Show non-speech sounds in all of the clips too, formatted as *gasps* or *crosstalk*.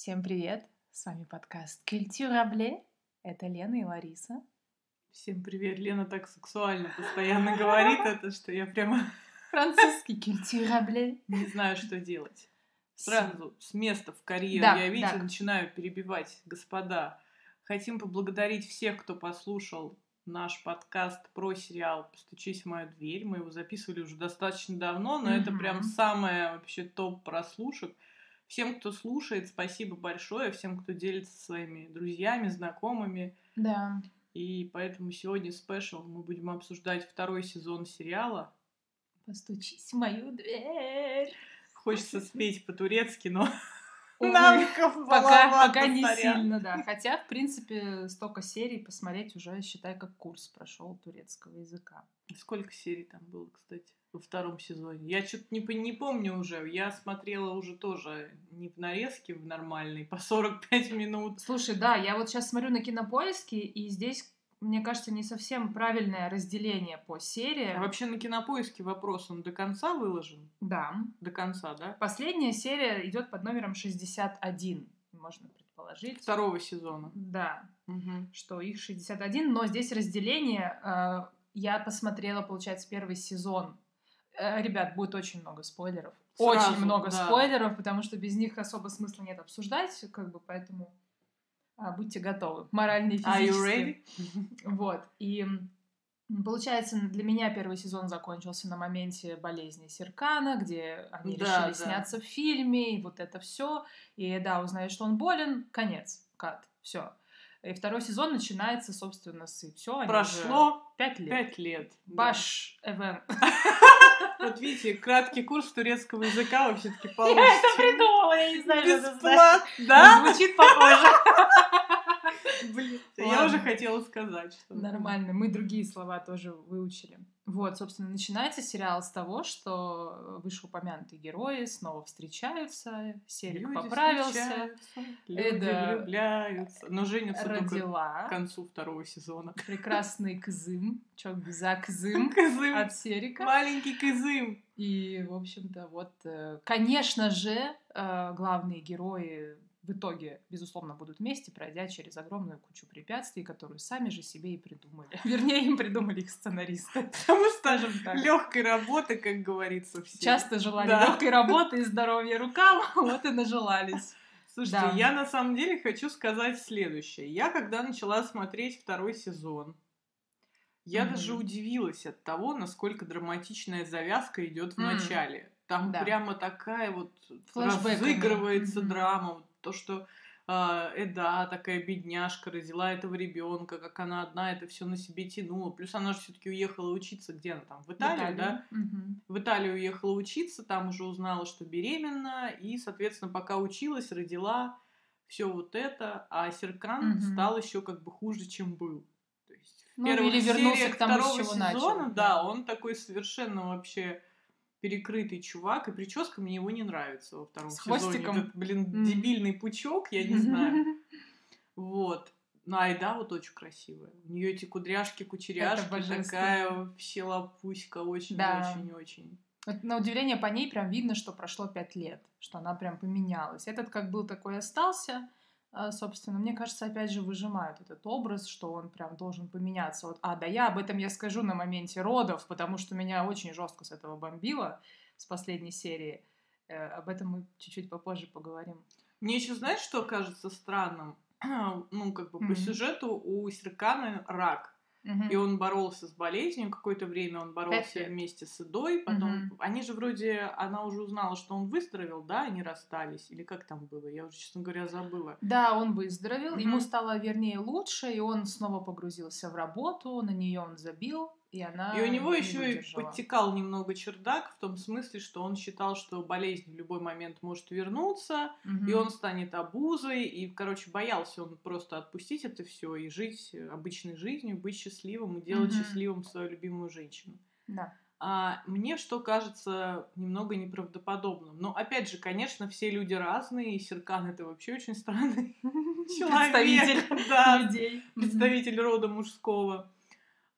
Всем привет! С вами подкаст Культурабле. Это Лена и Лариса. Всем привет! Лена так сексуально постоянно говорит это, что я прямо... Французский Культурабле. Не знаю, что делать. Сразу с места в карьеру Да, я, видите, да. начинаю перебивать. Господа, хотим поблагодарить всех, кто послушал наш подкаст про сериал «Постучись в мою дверь». Мы его записывали уже достаточно давно, но это Мгм. прям самое вообще топ прослушек. Всем, кто слушает, спасибо большое. Всем, кто делится со своими друзьями, знакомыми. Да. И поэтому сегодня спешл мы будем обсуждать второй сезон сериала. Постучись в мою дверь. Хочется спеть по-турецки, но *laughs* навыков Пока, пока не сильно, да. Хотя, в принципе, столько серий посмотреть уже, считай, как курс прошел турецкого языка. Сколько серий там было, кстати, во втором сезоне? Я что-то не, не помню уже. Я смотрела уже тоже не в нарезке в нормальной, по 45 минут. Слушай, да, я вот сейчас смотрю на кинопоиски, и здесь, мне кажется, не совсем правильное разделение по сериям. А вообще на кинопоиске вопрос, он до конца выложен? Да. До конца, да? Последняя серия идет под номером 61, можно предположить. Второго сезона. Да, Мгм. что их 61, но здесь разделение. э, Я посмотрела, получается, первый сезон. Э, Ребят, будет очень много спойлеров. Сразу, очень много да. спойлеров, потому что без них особо смысла нет обсуждать, как бы, поэтому будьте готовы. Морально и физически. *laughs* Вот. И получается, для меня первый сезон закончился на моменте болезни Серкана, где они Да, решили да. сняться в фильме, и вот это все. И да, узнают, что он болен, конец, кат, все. И второй сезон начинается, собственно, с все. Прошло пять лет. пять лет. да. Баш Эвен. *laughs* Вот видите, краткий курс турецкого языка вы все-таки *laughs* Я это получите. придумала, я не знаю, что это значит. Да? *laughs* Звучит похоже. *laughs* Блин, я уже хотела сказать, что... Нормально, мы другие слова тоже выучили. Вот, собственно, начинается сериал с того, что вышеупомянутые герои снова встречаются, Серик Люди поправился, встречаются, Люди Эда влюбляются. Но женятся только родила к концу второго сезона. прекрасный Кызым, чё за Кызым *laughs* Кызым. от Серика. Маленький Кызым. И, в общем-то, вот, э, конечно же, э, главные герои в итоге, безусловно, будут вместе, пройдя через огромную кучу препятствий, которые сами же себе и придумали. *laughs* Вернее, им придумали их сценаристы. Потому что Скажем так. легкой работы, как говорится, все. Часто желали Да. легкой *laughs* работы и здоровья рукам, *laughs* вот и нажелались. Слушайте, Да. я на самом деле хочу сказать следующее. Я когда начала смотреть второй сезон, я даже удивилась от того, насколько драматичная завязка идет в начале. Там Да. прямо такая вот Флэшбэками. разыгрывается Мгм. драма. То, что а, Эда, такая бедняжка, родила этого ребенка, как она одна это все на себе тянула. Плюс она же все-таки уехала учиться, где она там? В Италию, да? Мгм. в Италию уехала учиться, там уже узнала, что беременна, и, соответственно, пока училась, родила все вот это, а Серкан Мгм. стал еще как бы хуже, чем был. То есть в Ну, первых или вернулся к тому, с второго чего сезона, начал, да. он такой совершенно вообще перекрытый чувак, и прическа мне его не нравится во втором С сезоне. хвостиком? Этот, блин, М. дебильный пучок, я не знаю. *laughs* Вот. Ну, Айда вот очень красивая. У нее эти кудряшки, кучеряшки, такая вообще лапуська, Да. очень-очень-очень. Вот На удивление по ней прям видно, что прошло пять лет, что она прям поменялась. Этот как был, такой остался. А, Собственно, мне кажется, опять же выжимают этот образ, что он прям должен поменяться. Вот, а, да я об этом я скажу на моменте родов, потому что меня очень жестко с этого бомбило с последней серии. Э, об этом мы чуть-чуть попозже поговорим. Мне еще знаешь, что кажется странным? *clears throat* Ну, как бы по Мгм. сюжету у Серкана рак. Мгм. И он боролся с болезнью какое-то время, он боролся вместе с Эдой, потом... Мгм. Они же вроде... Она уже узнала, что он выздоровел, да, они расстались? Или как там было? Я уже, честно говоря, забыла. Да, он выздоровел, ему Мгм. стало, вернее, лучше, и он снова погрузился в работу, на нее он забил, и она И у него не еще и подтекал немного чердак, в том смысле, что он считал, что болезнь в любой момент может вернуться, Мгм. и он станет обузой, и, короче, боялся он просто отпустить это все и жить обычной жизнью, быть счастливым и делать Мгм. счастливым свою любимую женщину. Да. А мне что кажется немного неправдоподобным. Но опять же, конечно, все люди разные, и Серкан это вообще очень странный *laughs* человек. Представитель *laughs* людей. представитель рода мужского.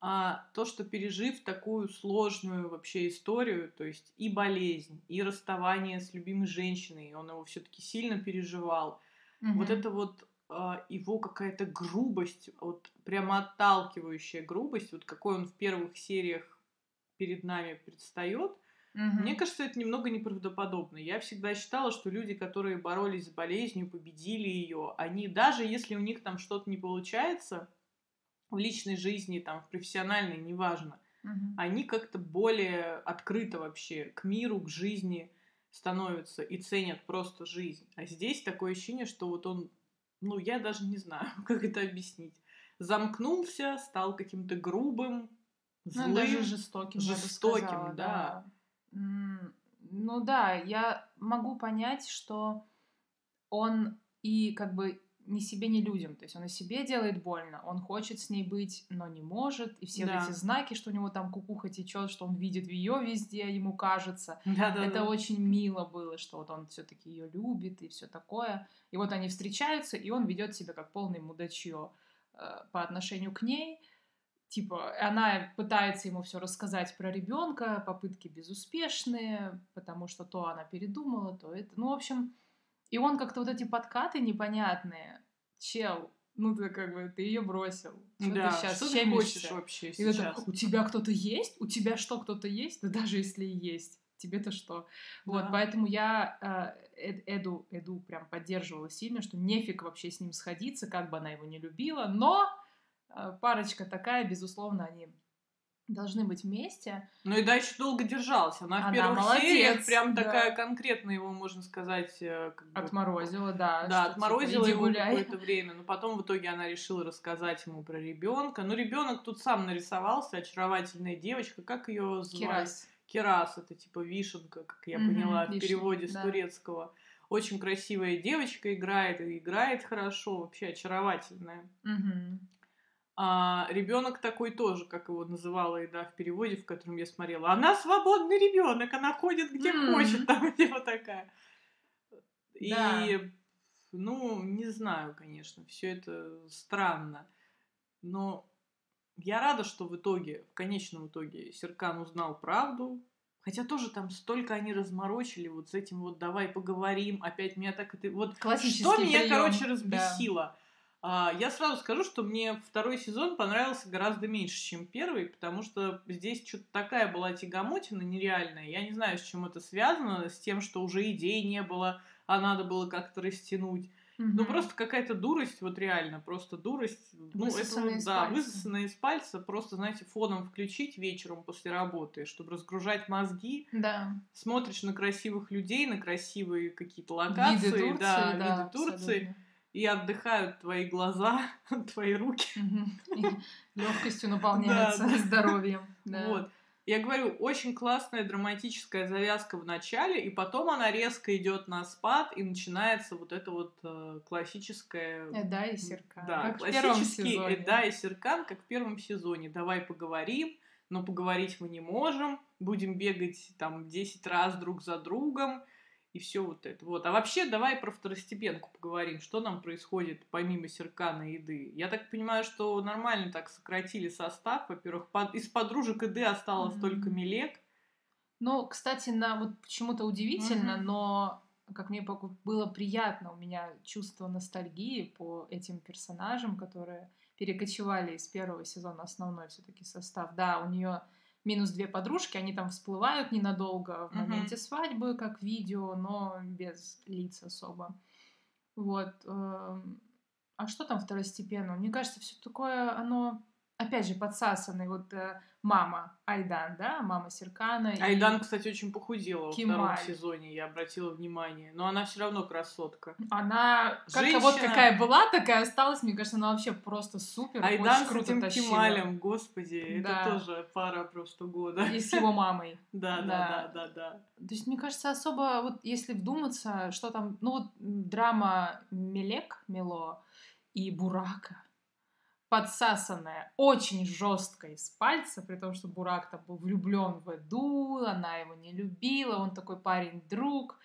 А то, что пережив такую сложную вообще историю, то есть и болезнь, и расставание с любимой женщиной, он его все-таки сильно переживал, Угу. Вот это вот а, его какая-то грубость, вот прямо отталкивающая грубость, вот какой он в первых сериях перед нами предстает, угу. мне кажется, это немного неправдоподобно. Я всегда считала, что люди, которые боролись с болезнью, победили ее, они даже если у них там что-то не получается в личной жизни, там, в профессиональной, неважно, угу. они как-то более открыто вообще к миру, к жизни становятся и ценят просто жизнь. А здесь такое ощущение, что вот он ну, я даже не знаю, *laughs* как это объяснить. Замкнулся, стал каким-то грубым, злым, ну, даже жестоким, жестоким, сказала, да. да. Ну да, я могу понять, что он и как бы ни себе, ни людям. То есть он и себе делает больно, он хочет с ней быть, но не может. И все да. эти знаки, что у него там кукуха течет, что он видит ее везде, ему кажется. Да, да, это да. очень мило было, что вот он все-таки ее любит и все такое. И вот они встречаются, и он ведет себя как полный мудачье э, по отношению к ней. Типа, она пытается ему все рассказать про ребенка, попытки безуспешные, потому что то она передумала, то это. Ну, в общем, и он как-то вот эти подкаты непонятные. Чел, ну ты как бы, ты ее бросил. Что да, ты сейчас что ты хочешь вообще и сейчас? Это, у тебя кто-то есть? У тебя что, кто-то есть? Да даже если и есть. Тебе-то что? Да. Вот, поэтому я э, Эду, Эду прям поддерживала сильно, что нефиг вообще с ним сходиться, как бы она его не любила, но э, парочка такая, безусловно, они должны быть вместе. Ну и дальше долго держалась. Она, Она в первых молодец, сериях прям да. такая конкретная его, можно сказать... Э, как бы, отморозила, да. Да, отморозила типа, его какое-то время. Но потом в итоге она решила рассказать ему про ребенка. Ну, ребенок тут сам нарисовался, очаровательная девочка. Как ее звали? Кирас. Кирас, это типа вишенка, как я угу, поняла, в переводе да. с турецкого. Очень красивая девочка играет, и играет хорошо, вообще очаровательная. Угу. А ребенок такой тоже, как его называла Еда в переводе, в котором я смотрела. Она свободный ребенок, она ходит где mm. хочет, *laughs* там типа такая. Да. И, ну, не знаю, конечно, все это странно. Но я рада, что в итоге, в конечном итоге, Серкан узнал правду. Хотя тоже там столько они разморочили вот с этим вот давай поговорим. Опять меня так это... Вот что меня, прием. короче, разбесило. Да я сразу скажу, что мне второй сезон понравился гораздо меньше, чем первый, потому что здесь что-то такая была тягомотина нереальная. Я не знаю, с чем это связано, с тем, что уже идей не было, а надо было как-то растянуть. Mm-hmm. Ну, просто какая-то дурость, вот реально, просто дурость. Ну, это вот, да, пальца. высосанная из пальца, просто, знаете, фоном включить вечером после работы, чтобы разгружать мозги. Да. Смотришь на красивых людей, на красивые какие-то локации, виды Турции, да, да, виды Турции. Абсолютно и отдыхают твои глаза, *laughs* твои руки. Легкостью наполняются здоровьем. Вот. Я говорю, очень классная драматическая завязка в начале, и потом она резко идет на спад, и начинается вот это вот э, классическое... Эда и Серкан. Да, как классический Эда и Серкан, как в первом сезоне. Давай поговорим, но поговорить мы не можем, будем бегать там 10 раз друг за другом, и все вот это. Вот. А вообще давай про второстепенку поговорим. Что нам происходит помимо Серкана и Иды? Я так понимаю, что нормально так сократили состав. Во-первых, под... из подружек Иды осталось mm-hmm. только Милек. Ну, кстати, на вот почему-то удивительно, mm-hmm. но как мне было приятно, у меня чувство ностальгии по этим персонажам, которые перекочевали из первого сезона основной все-таки состав. Да, у нее минус две подружки, они там всплывают ненадолго в моменте uh-huh. свадьбы, как видео, но без лиц особо. Вот. Эм, а что там второстепенно? Мне кажется, все такое, оно опять же, подсасанный, вот э, мама Айдан, да, мама Серкана. Айдан, и... кстати, очень похудела Кималь. во втором сезоне, я обратила внимание. Но она все равно красотка. Она, Женщина... как вот какая была, такая осталась, мне кажется, она вообще просто супер. Айдан очень круто с этим тащила. Кемалем, господи, да. это тоже пара просто года. И с его мамой. *laughs* Да, да, да, да, да. То есть, мне кажется, особо, вот если вдуматься, что там, ну вот драма Мелек, Мело и Бурака, подсасанная очень жестко из пальца, при том, что Бурак там был влюблен в Эду, она его не любила, он такой парень-друг,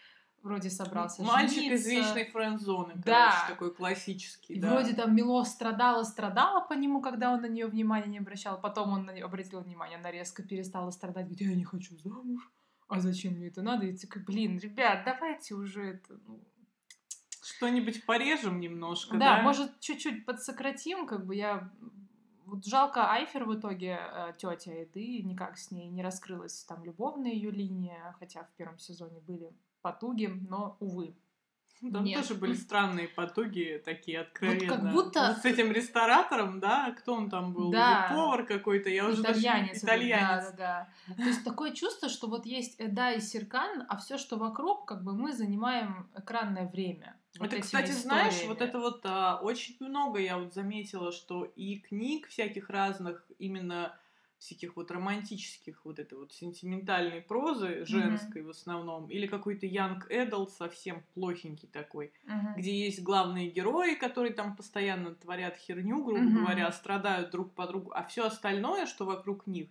вроде собрался Мальчик жениться. из вечной френд-зоны, да. короче, такой классический. И да. вроде там Мило страдала, страдала по нему, когда он на нее внимания не обращал, потом он на нее обратил внимание, она резко перестала страдать, говорит, я не хочу замуж, а зачем мне это надо? И такой, блин, ребят, давайте уже это, ну, Что-нибудь порежем немножко, да? Да, может, чуть-чуть подсократим, как бы я... Вот жалко Айфер в итоге, э, тетя Эды, никак с ней не раскрылась там любовная ее линия, хотя в первом сезоне были потуги, но, увы, *laughs* там Нет. тоже были странные потуги такие откровенно. Вот как будто... Вот с этим ресторатором, да? Кто он там был? Да. повар какой-то, я уже итальянец, даже... Итальянец. Да, да, да. То есть такое чувство, что вот есть Эда и Серкан, а все, что вокруг, как бы мы занимаем экранное время. Вот это, кстати, историями. знаешь, вот это вот а, очень много я вот заметила, что и книг всяких разных именно всяких вот романтических, вот этой вот сентиментальной прозы, женской mm-hmm. в основном, или какой-то young adult совсем плохенький такой, mm-hmm. где есть главные герои, которые там постоянно творят херню, грубо mm-hmm. говоря, страдают друг по другу, а все остальное, что вокруг них,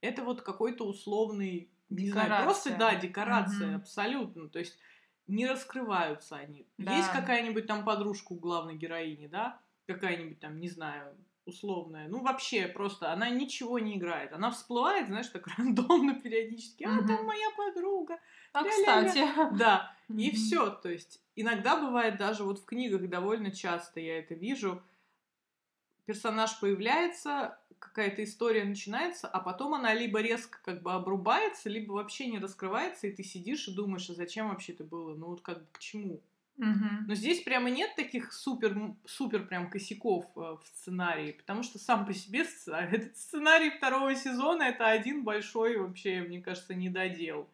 это вот какой-то условный, не декорация. знаю, просто, да, декорация, mm-hmm. абсолютно, то есть не раскрываются они. Да. Есть какая-нибудь там подружка у главной героини, да, какая-нибудь там, не знаю, условная. Ну, вообще, просто она ничего не играет. Она всплывает, знаешь, так *laughs* рандомно периодически. А, там моя подруга. А, кстати. Да, и все. То есть, иногда бывает даже вот в книгах довольно часто я это вижу. Персонаж появляется, какая-то история начинается, а потом она либо резко как бы обрубается, либо вообще не раскрывается, и ты сидишь и думаешь, а зачем вообще это было? Ну, вот как бы к чему? Но здесь прямо нет таких супер, супер прям косяков э, в сценарии, потому что сам по себе *laughs* этот сценарий второго сезона это один большой вообще, мне кажется, недодел.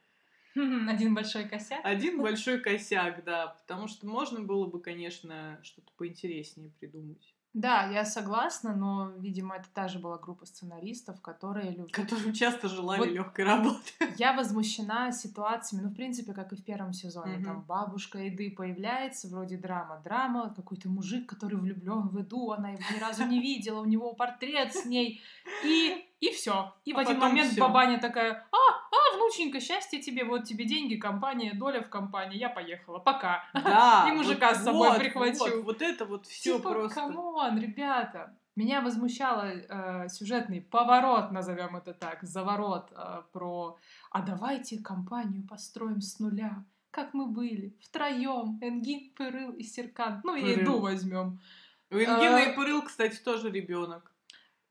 *laughs* Один большой косяк? Один большой косяк, да, потому что можно было бы, конечно, что-то поинтереснее придумать. Да, я согласна, но, видимо, это та же была группа сценаристов, которые любят... Которым часто желали вот легкой работы. *laughs* Я возмущена ситуациями, ну, в принципе, как и в первом сезоне. Mm-hmm. Там бабушка Эды появляется, вроде драма. Драма, какой-то мужик, который влюблен в Эду, она его ни разу не видела, у него портрет с ней. И и все. И а в один момент всё. бабаня такая, а, а, внученька, счастье тебе, вот тебе деньги, компания, доля в компании, я поехала, пока. Да. *laughs* И мужика вот, с собой вот, прихвачу. Вот, вот это вот все типа, просто. come on, ребята. Меня возмущало э, сюжетный поворот, назовем это так, заворот э, про «А давайте компанию построим с нуля, как мы были, втроем, Энгин, Пырыл и Серкан, ну и Иду возьмем». У Энгина э, и Пырыл, кстати, тоже ребенок.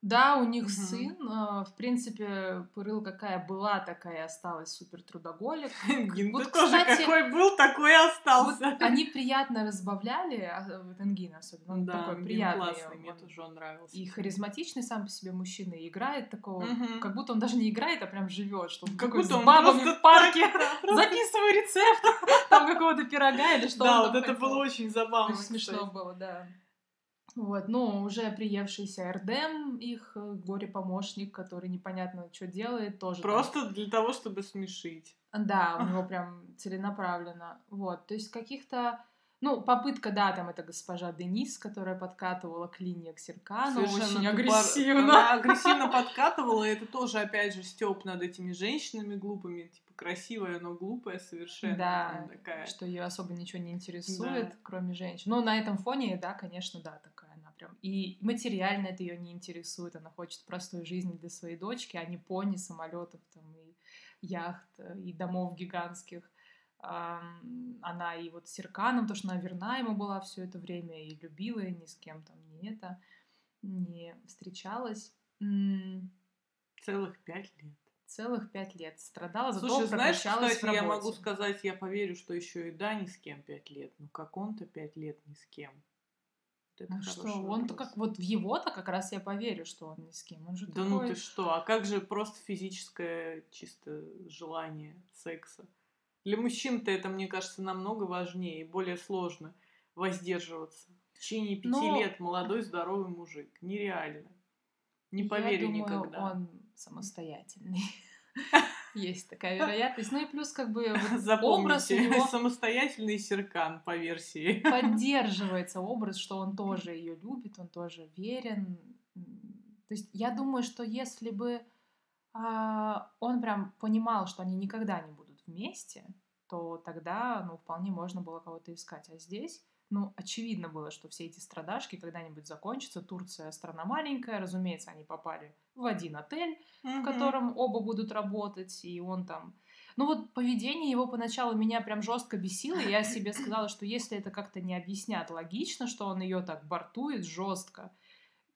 Да, у них угу. сын. А, в принципе, Пырыл какая была, такая осталась супер трудоголик. *laughs* Гин вот, тоже кстати, какой был, такой и остался. Вот они приятно разбавляли, а, вот Энгин особенно, он да, такой приятный. классный, мне тоже он нравился. И харизматичный сам по себе мужчина, и играет такого, угу. как будто он даже не играет, а прям живет, что он как будто с бабами в парке *laughs* записываю рецепт *laughs* там какого-то пирога или что Да, вот это было очень забавно. Смешно было, да. Вот, ну, уже приевшийся Эрдем, их э, горе-помощник, который непонятно что делает, тоже. Просто там... для того, чтобы смешить. Да, у него прям целенаправленно. Вот, то есть каких-то ну, попытка, да, там это госпожа Денис, которая подкатывала к линии к Серкану, очень агрессивно. Она агрессивно подкатывала, и это тоже, опять же, стёб над этими женщинами глупыми, типа красивая, но глупая совершенно. Да, такая. что ее особо ничего не интересует, да. кроме женщин. Но на этом фоне, да, конечно, да, такая она прям. И материально это ее не интересует, она хочет простой жизни для своей дочки, а не пони, самолетов там и яхт, и домов гигантских она и вот с Серканом, то, что она верна ему была все это время и любила, и ни с кем там не это, не встречалась. Целых пять лет. Целых пять лет страдала, зато Слушай, знаешь, кстати, я могу сказать, я поверю, что еще и да, ни с кем пять лет. Ну, как он-то пять лет ни с кем. Вот ну что, он-то как вот в его-то как раз я поверю, что он ни с кем. Он же да ну такой... ну ты что, а как же просто физическое чисто желание секса? Для мужчин-то это, мне кажется, намного важнее и более сложно воздерживаться. В течение пяти Но... лет молодой здоровый мужик. Нереально. Не поверю Я думаю, никогда. он самостоятельный. *laughs* Есть такая вероятность. Ну и плюс как бы образ у него... самостоятельный серкан по версии. Поддерживается образ, что он тоже ее любит, он тоже верен. То есть я думаю, что если бы а, он прям понимал, что они никогда не будут вместе, то тогда, ну, вполне можно было кого-то искать. А здесь, ну, очевидно было, что все эти страдашки когда-нибудь закончатся. Турция страна маленькая, разумеется, они попали в один отель, mm-hmm. в котором оба будут работать, и он там Ну вот поведение его поначалу меня прям жестко бесило, и я себе *clears throat* сказала, что если это как-то не объяснят логично, что он ее так бортует жестко,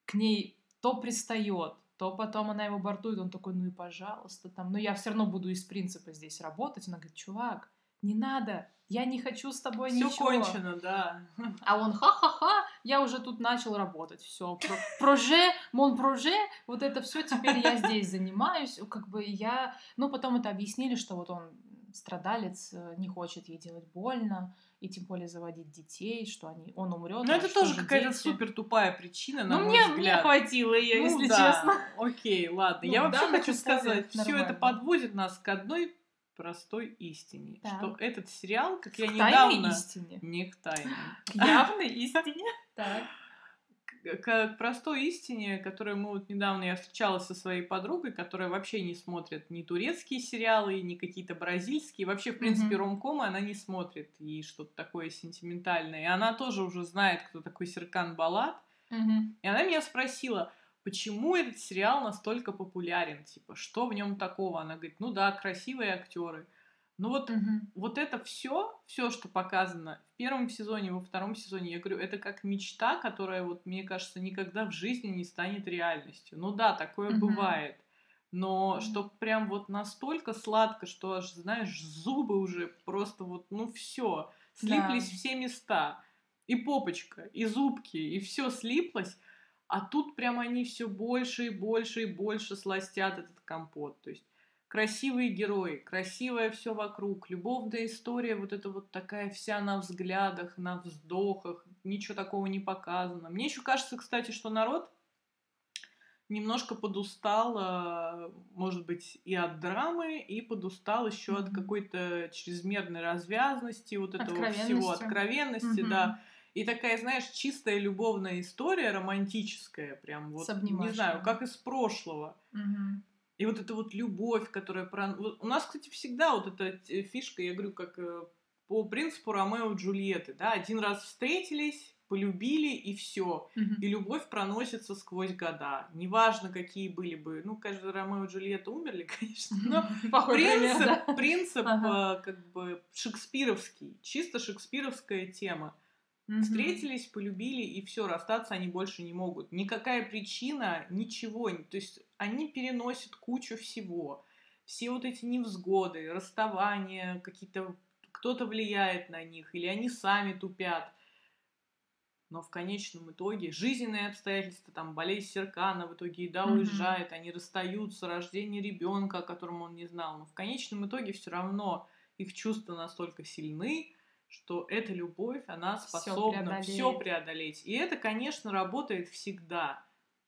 к ней то пристает, то потом она его бортует, он такой, ну и пожалуйста, там, но я все равно буду из принципа здесь работать. Она говорит, чувак, не надо, я не хочу с тобой Всё ничего. Все кончено, да. А он ха-ха-ха, я уже тут начал работать, все, проже, мон проже, вот это все, теперь я здесь занимаюсь, как бы я, ну потом это объяснили, что вот он страдалец, э, не хочет ей делать больно, и тем более заводить детей, что они, он умрет. Ну, это тоже какая-то супер тупая причина, на ну, мой мне, взгляд. мне хватило ее, ну, если да. честно. Окей, ладно. Ну, я вообще да, хочу сказать, все это подводит нас к одной простой истине, так. что этот сериал, как я недавно... истине. Не к тайне. К явной истине. *laughs* Так. К, простой истине, которую мы вот недавно я встречалась со своей подругой, которая вообще не смотрит ни турецкие сериалы, ни какие-то бразильские, вообще в принципе mm-hmm. ромкомы она не смотрит и что-то такое сентиментальное. И она тоже уже знает, кто такой Серкан Балат. Mm-hmm. И она меня спросила, почему этот сериал настолько популярен, типа, что в нем такого? Она говорит, ну да, красивые актеры. Ну вот, угу. вот это все, все, что показано в первом сезоне, во втором сезоне, я говорю, это как мечта, которая вот, мне кажется, никогда в жизни не станет реальностью. Ну да, такое угу. бывает. Но что прям вот настолько сладко, что аж, знаешь, зубы уже просто вот, ну все, слиплись да. все места. И попочка, и зубки, и все слиплось. А тут прям они все больше и больше и больше сластят этот компот. То есть красивые герои, красивое все вокруг, любовная история, вот это вот такая вся на взглядах, на вздохах, ничего такого не показано. Мне еще кажется, кстати, что народ немножко подустал, а, может быть, и от драмы, и подустал еще mm-hmm. от какой-то чрезмерной развязности, вот этого всего, откровенности, mm-hmm. да. И такая, знаешь, чистая любовная история, романтическая, прям вот, не знаю, как из прошлого. Угу. И вот эта вот любовь, которая... Про... У нас, кстати, всегда вот эта фишка, я говорю, как э, по принципу Ромео и Джульетты, да, один раз встретились, полюбили и все. Mm-hmm. И любовь проносится сквозь года. Неважно, какие были бы. Ну, кажется, Ромео и Джульетта умерли, *laughs* конечно. Но *laughs* принцип, принцип э, как бы шекспировский, чисто шекспировская тема. Встретились, полюбили, и все, расстаться они больше не могут. Никакая причина, ничего. То есть они переносят кучу всего. Все вот эти невзгоды, расставания, какие-то кто-то влияет на них, или они сами тупят. Но в конечном итоге жизненные обстоятельства, там болезнь Серкана, в итоге еда mm-hmm. уезжает, они расстаются, рождение ребенка, о котором он не знал. Но в конечном итоге все равно их чувства настолько сильны, что эта любовь, она способна все преодолеть. преодолеть. И это, конечно, работает всегда.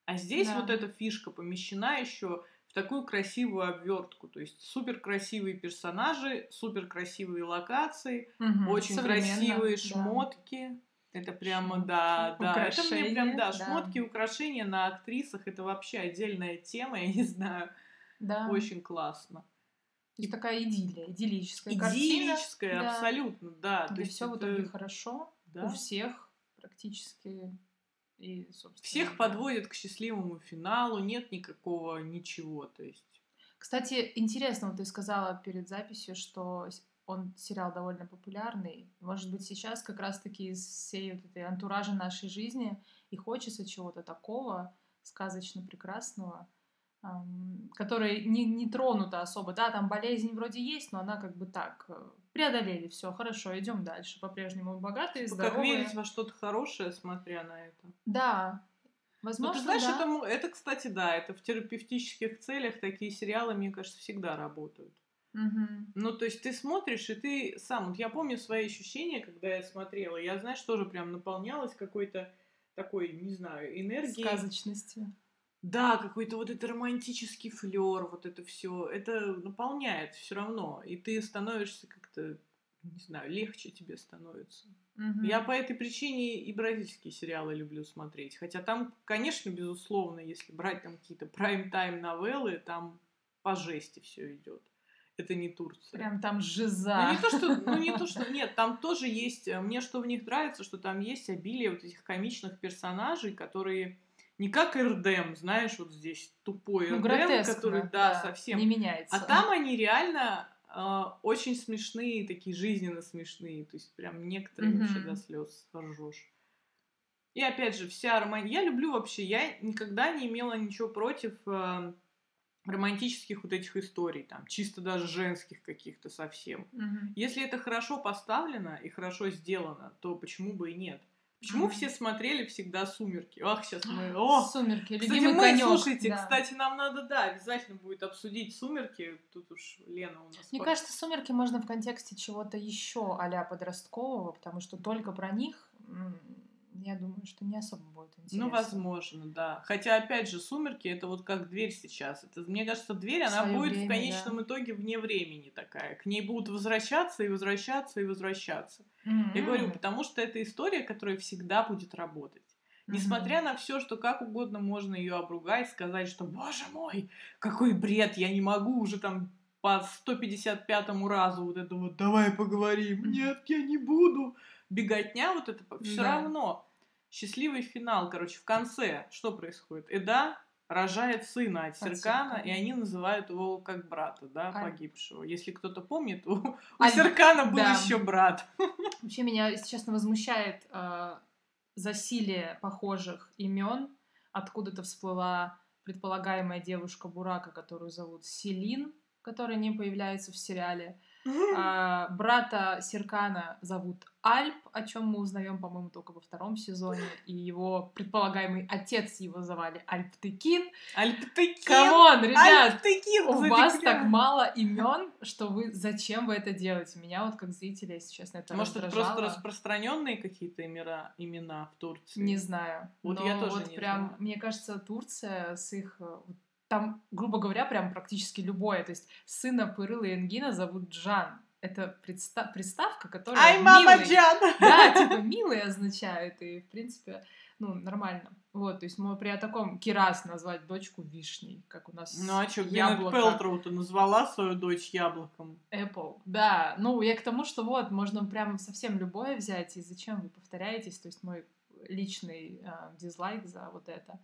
А здесь да. вот эта фишка помещена еще в такую красивую обвертку. То есть супер красивые персонажи, супер красивые локации, угу, очень красивые да. шмотки. Это прямо, да, да. Это мне прям, да, да, шмотки, украшения на актрисах, это вообще отдельная тема, *laughs* я не знаю. Да. Очень классно. И такая идиллия, идиллическая Идиллическая, картина, абсолютно, да. да. То есть все в итоге хорошо да. у всех практически. И, собственно, всех да. подводят к счастливому финалу, нет никакого ничего, то есть. Кстати, интересно, вот ты сказала перед записью, что он сериал довольно популярный. Может быть, сейчас как раз-таки из всей вот этой антуража нашей жизни и хочется чего-то такого сказочно прекрасного, которая не, не тронута особо. Да, там болезнь вроде есть, но она как бы так э, преодолели, все хорошо, идем дальше. По-прежнему богатые, типа, здоровые. Как верить во что-то хорошее, смотря на это. Да. Возможно, ну, ты знаешь, да. это, это, кстати, да, это в терапевтических целях такие сериалы, мне кажется, всегда работают. Угу. Ну, то есть ты смотришь, и ты сам... Вот я помню свои ощущения, когда я смотрела. Я, знаешь, тоже прям наполнялась какой-то такой, не знаю, энергией. Сказочностью. Да, какой-то вот этот романтический флер, вот это все, это наполняет все равно, и ты становишься как-то, не знаю, легче тебе становится. Угу. Я по этой причине и бразильские сериалы люблю смотреть, хотя там, конечно, безусловно, если брать там какие-то прайм-тайм новеллы, там по жести все идет. Это не Турция. Прям там жиза. Ну не то, что, *laughs* ну не то, что, нет, там тоже есть, э, мне что в них нравится, что там есть обилие вот этих комичных персонажей, которые не как Эрдем, знаешь, вот здесь тупой ну, Эрдем, который, да, да, совсем... Не меняется. А там они реально э, очень смешные, такие жизненно смешные. То есть прям некоторые mm-hmm. вообще до слез ржешь. И опять же, вся романтика... Я люблю вообще, я никогда не имела ничего против э, романтических вот этих историй, там, чисто даже женских каких-то совсем. Mm-hmm. Если это хорошо поставлено и хорошо сделано, то почему бы и нет? Почему mm-hmm. все смотрели всегда «Сумерки»? Ах, сейчас мы... О! «Сумерки», любимый Кстати, мы, конёк. слушайте, да. кстати, нам надо, да, обязательно будет обсудить «Сумерки». Тут уж Лена у нас... Мне под... кажется, «Сумерки» можно в контексте чего-то еще а подросткового, потому что только про них я думаю, что не особо будет ну, интересно. Ну, возможно, да. Хотя, опять же, «Сумерки» — это вот как дверь сейчас. Это, мне кажется, дверь, она будет время, в конечном да. итоге вне времени такая. К ней будут возвращаться и возвращаться и возвращаться. Mm-hmm. Я говорю, потому что это история, которая всегда будет работать. Несмотря mm-hmm. на все, что как угодно можно ее обругать, сказать, что, боже мой, какой бред, я не могу уже там по 155-му разу вот это вот «давай поговорим», «нет, я не буду», беготня вот это все да. равно счастливый финал, короче, в конце что происходит? Эда рожает сына от Серкана, и они называют его как брата, да, а... погибшего. Если кто-то помнит, у, у а... Серкана был да. еще брат. *laughs* Вообще меня, если честно, возмущает э, засилие похожих имен. Откуда-то всплыла предполагаемая девушка Бурака, которую зовут Селин, которая не появляется в сериале. А, *laughs* брата Серкана зовут Альп, о чем мы узнаем, по-моему, только во втором сезоне. И его предполагаемый отец его звали Альптекин. Альптекин! Come on, ребят! Альптекин, у вас так мало имен, что вы зачем вы это делаете? Меня вот как зрителя, если честно, это Может, это просто распространенные какие-то имена, имена в Турции? Не знаю. Вот Но я тоже вот не прям, знаю. мне кажется, Турция с их э, там, грубо говоря, прям практически любое. То есть сына Пырыла и Энгина зовут Джан. Это предста- приставка, которая Ай, мама. Джан! *laughs* Да, типа милый означает. И, в принципе, ну, нормально. Вот, то есть мы при таком Кирас назвать дочку вишней, как у нас Ну, а что, Гвинет Пелтроу ты назвала свою дочь яблоком? Apple, да. Ну, я к тому, что вот, можно прям совсем любое взять, и зачем вы повторяетесь, то есть мой личный э, дизлайк за вот это.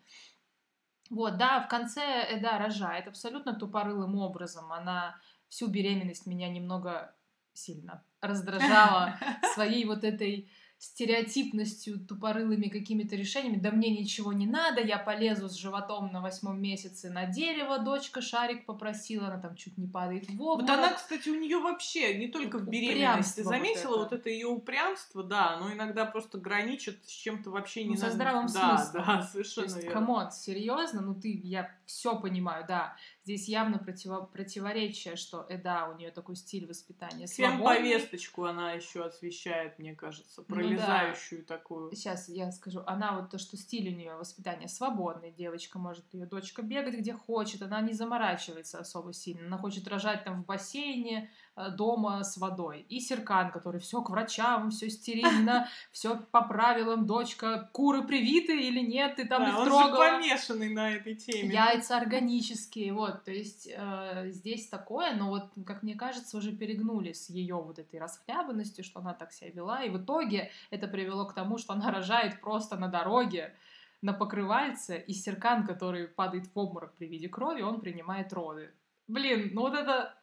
Вот, да, в конце Эда рожает абсолютно тупорылым образом. Она всю беременность меня немного сильно раздражала *laughs* своей вот этой стереотипностью, тупорылыми какими-то решениями. Да мне ничего не надо, я полезу с животом на восьмом месяце на дерево, дочка шарик попросила, она там чуть не падает в обморок. Вот она, кстати, у нее вообще не только в беременности. Ты заметила вот это, вот это ее упрямство, да, но иногда просто граничит с чем-то вообще не ну, со здравым да, смыслом. Да, *laughs* совершенно То есть, come on, серьезно, ну ты, я все понимаю, да. Здесь явно противо противоречие, что э, да, у нее такой стиль воспитания. Всем повесточку она еще освещает, мне кажется, пролезающую ну, да. такую. Сейчас я скажу, она вот то, что стиль у нее воспитания свободный, девочка может ее дочка бегать где хочет, она не заморачивается особо сильно, она хочет рожать там в бассейне, дома с водой. И Серкан, который все к врачам, все стерильно, *laughs* все по правилам, дочка, куры привиты или нет, ты там да, их трогала. Он же помешанный на этой теме. Яйца органические, вот, то есть э, здесь такое, но вот, как мне кажется, уже перегнули с ее вот этой расхлябанностью, что она так себя вела, и в итоге это привело к тому, что она *laughs* рожает просто на дороге, на покрывальце, и Серкан, который падает в обморок при виде крови, он принимает роды. Блин, ну вот это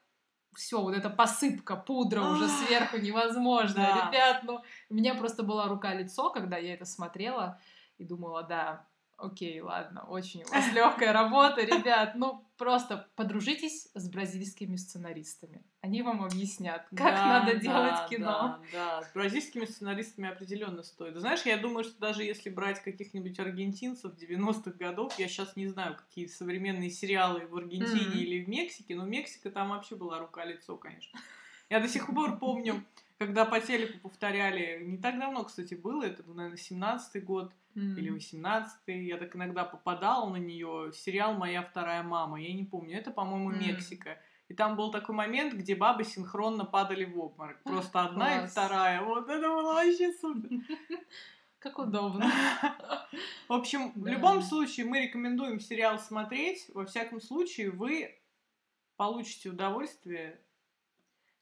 все, вот эта посыпка, пудра уже сверху невозможно. Да. Ребят, ну, у меня просто была рука-лицо, когда я это смотрела и думала, да, окей, ладно, очень у вас *laughs* легкая работа, ребят, ну, просто подружитесь с бразильскими сценаристами. Они вам объяснят, как да, надо да, делать кино. Да, да, с бразильскими сценаристами определенно стоит. Знаешь, я думаю, что даже если брать каких-нибудь аргентинцев 90-х годов, я сейчас не знаю, какие современные сериалы в Аргентине mm-hmm. или в Мексике, но Мексика там вообще была рука-лицо, конечно. Я до сих пор помню, когда по телеку повторяли, не так давно, кстати, было, это, наверное, 17-й год, mm. или 18-й. Я так иногда попадала на нее. Сериал «Моя вторая мама». Я не помню. Это, по-моему, mm. Мексика. И там был такой момент, где бабы синхронно падали в обморок. Просто одна Класс. и вторая. Вот это было вообще супер. *laughs* Как удобно. *laughs* В общем, в любом случае мы рекомендуем сериал смотреть. Во всяком случае, вы получите удовольствие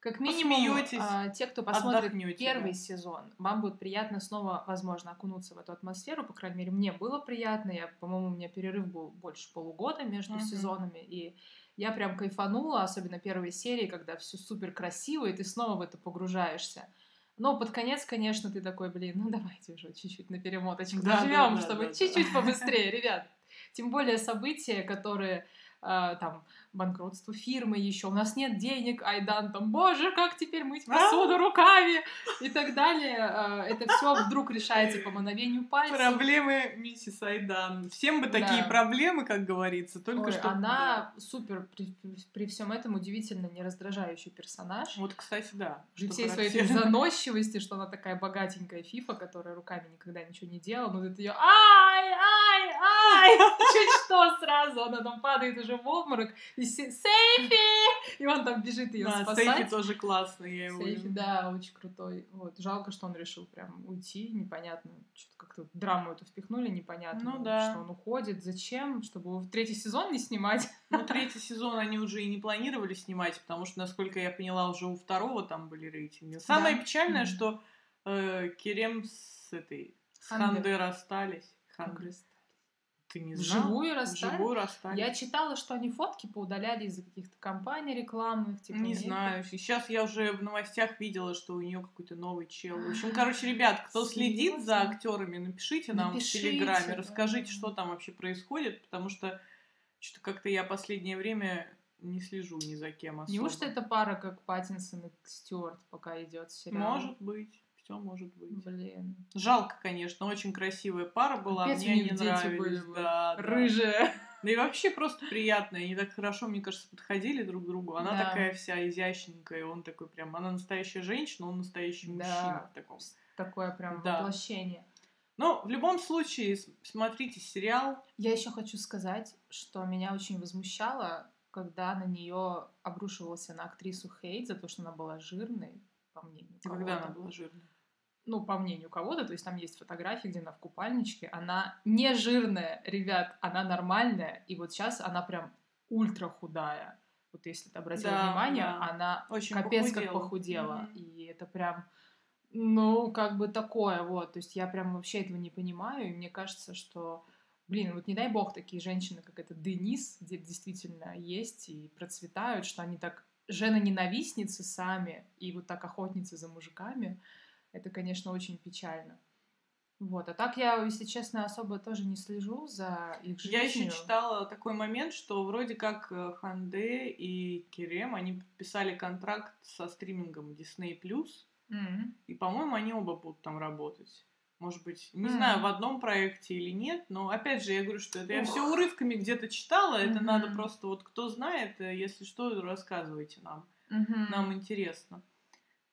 как минимум, а, те, кто посмотрит первый да. сезон, вам будет приятно снова, возможно, окунуться в эту атмосферу. По крайней мере, мне было приятно. Я, по-моему, у меня перерыв был больше полугода между uh-huh. сезонами, и Я прям кайфанула, особенно первой серии, когда все супер красиво, и ты снова в это погружаешься. Но под конец, конечно, ты такой, блин, ну давайте уже чуть-чуть на перемоточку да, нажмем, да, да, чтобы да, чуть-чуть да. побыстрее, *laughs* ребят. Тем более события, которые э, там банкротство фирмы еще, у нас нет денег, Айдан там, боже, как теперь мыть посуду руками и так далее. А, это все вдруг решается по мановению пальцев. Проблемы миссис Айдан. Всем бы такие да. проблемы, как говорится, только Ой, что... Она да. супер, при, при всем этом удивительно не раздражающий персонаж. Вот, кстати, да. При всей своей заносчивости, что она такая богатенькая фифа, которая руками никогда ничего не делала, но это ее ай, ай, ай, *laughs* чуть что сразу, она там падает уже в обморок, и Сейфи! И он там бежит ее да, спасать. Сейфи тоже классный, я его Сейфи, да, очень крутой. Вот. Жалко, что он решил прям уйти, непонятно. Что-то как-то драму эту впихнули, непонятно. Ну да. Что он уходит, зачем? Чтобы в третий сезон не снимать. Ну, третий сезон они уже и не планировали снимать, потому что, насколько я поняла, уже у второго там были рейтинги. Самое да. печальное, mm-hmm. что э, Керем с этой, с Ханде расстались. Ханде. Ты не знал? Вживую расстали? Вживую расстали. Я читала, что они фотки поудаляли из-за каких-то компаний рекламных. Типа, не знаю. Сейчас я уже в новостях видела, что у нее какой-то новый чел. В общем, *gasps* короче, ребят, кто следит за актерами, напишите нам напишите, в Телеграме, да. расскажите, что там вообще происходит, потому что что-то как-то я последнее время не слежу ни за кем особо. Неужто это пара, как Паттинсон и Стюарт, пока идет сериал? Может быть все может быть. Блин. Жалко, конечно, очень красивая пара была, Опять мне не нравились. Были да, Рыжая. Да и вообще просто приятная. Они так хорошо, мне кажется, подходили друг к другу. Она да. такая вся изящненькая, он такой прям... Она настоящая женщина, он настоящий да. мужчина. В таком. Такое прям да. воплощение. Ну, в любом случае, смотрите сериал. Я еще хочу сказать, что меня очень возмущало, когда на нее обрушивался на актрису хейт за то, что она была жирной, по мнению. Когда она была жирной? Ну, по мнению кого-то, то есть там есть фотографии, где она в купальничке, она не жирная, ребят, она нормальная, и вот сейчас она прям ультра худая. Вот если ты обратила да, внимание, да. она Очень капец похудела. как похудела. Mm-hmm. И это прям, ну, как бы такое вот. То есть я прям вообще этого не понимаю, и мне кажется, что Блин, вот не дай бог такие женщины, как эта Денис, где действительно есть и процветают, что они так женоненавистницы сами и вот так охотницы за мужиками. Это, конечно, очень печально. Вот, а так я, если честно, особо тоже не слежу за их жизнью. Я еще читала такой момент, что вроде как э, Ханде и Керем, они подписали контракт со стримингом Disney+, mm-hmm. и, по-моему, они оба будут там работать. Может быть, не mm-hmm. знаю, в одном проекте или нет, но опять же, я говорю, что это я все урывками где-то читала, mm-hmm. это надо просто, вот кто знает, э, если что, рассказывайте нам. Mm-hmm. Нам интересно.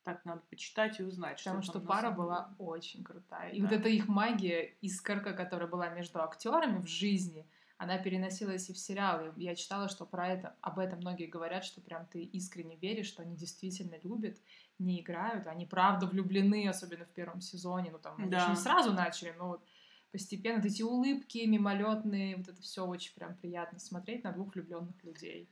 Так надо почитать и узнать. Потому что, что пара была очень крутая. И да. вот эта их магия, искорка, которая была между актерами в жизни, она переносилась и в сериалы. Я читала, что про это, об этом многие говорят, что прям ты искренне веришь, что они действительно любят, не играют, они правда влюблены, особенно в первом сезоне. Ну там да. не сразу начали, но вот постепенно вот эти улыбки мимолетные, вот это все очень прям приятно смотреть на двух влюбленных людей.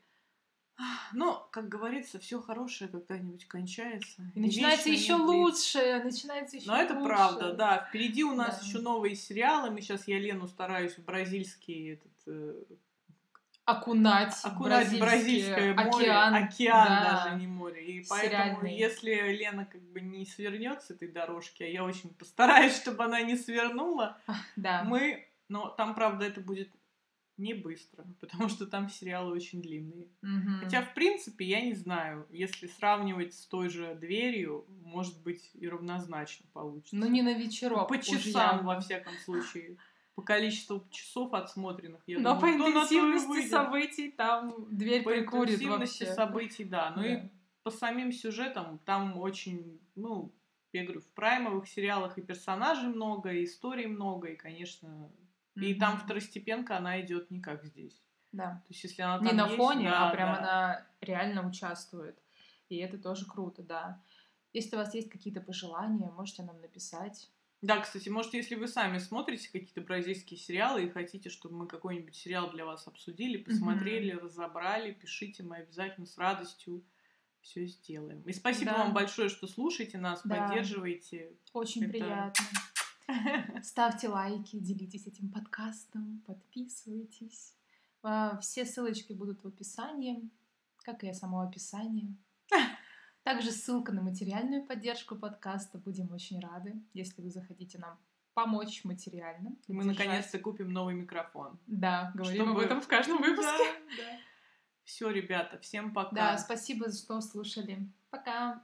Но, как говорится, все хорошее когда-нибудь кончается. И, начинается еще лучше, начинается еще Но это правда, да. Впереди у нас да. еще новые сериалы. Мы сейчас я Лену стараюсь в бразильский этот э, окунать, окунать бразильское, бразильское море, океан, океан да, даже не море. И поэтому, Сериальный. если Лена как бы не свернет с этой дорожки, а я очень постараюсь, *laughs* чтобы она не свернула, да. мы, но там правда это будет не быстро, *laughs* потому что там сериалы очень длинные. Угу. Хотя, в принципе, я не знаю, если сравнивать с той же дверью, может быть, и равнозначно получится. Ну, не на вечерок. По часам, во всяком случае. По количеству часов отсмотренных, я Но думаю, по интенсивности событий там дверь по прикурит интенсивности вообще. событий, да. Ну да. и по самим сюжетам там очень, ну, я говорю, в праймовых сериалах и персонажей много, и историй много, и, конечно, и mm-hmm. там второстепенка, она идет не как здесь. Да. То есть, если она там Не на есть, фоне, да, а прям да. она реально участвует. И это тоже круто, да. Если у вас есть какие-то пожелания, можете нам написать. Да, кстати, может, если вы сами смотрите какие-то бразильские сериалы и хотите, чтобы мы какой-нибудь сериал для вас обсудили, посмотрели, mm-hmm. разобрали, пишите, мы обязательно с радостью все сделаем. И спасибо да. вам большое, что слушаете нас, да. поддерживаете. Очень Это... приятно. *laughs* Ставьте лайки, делитесь этим подкастом, подписывайтесь. А, все ссылочки будут в описании, как и само описание. *laughs* Также ссылка на материальную поддержку подкаста. Будем очень рады, если вы захотите нам помочь материально. Мы наконец-то купим новый микрофон. Да, говорим чтобы... об этом в каждом *laughs* выпуске. Да, да. Все, ребята, всем пока. Да, спасибо, что слушали. Пока.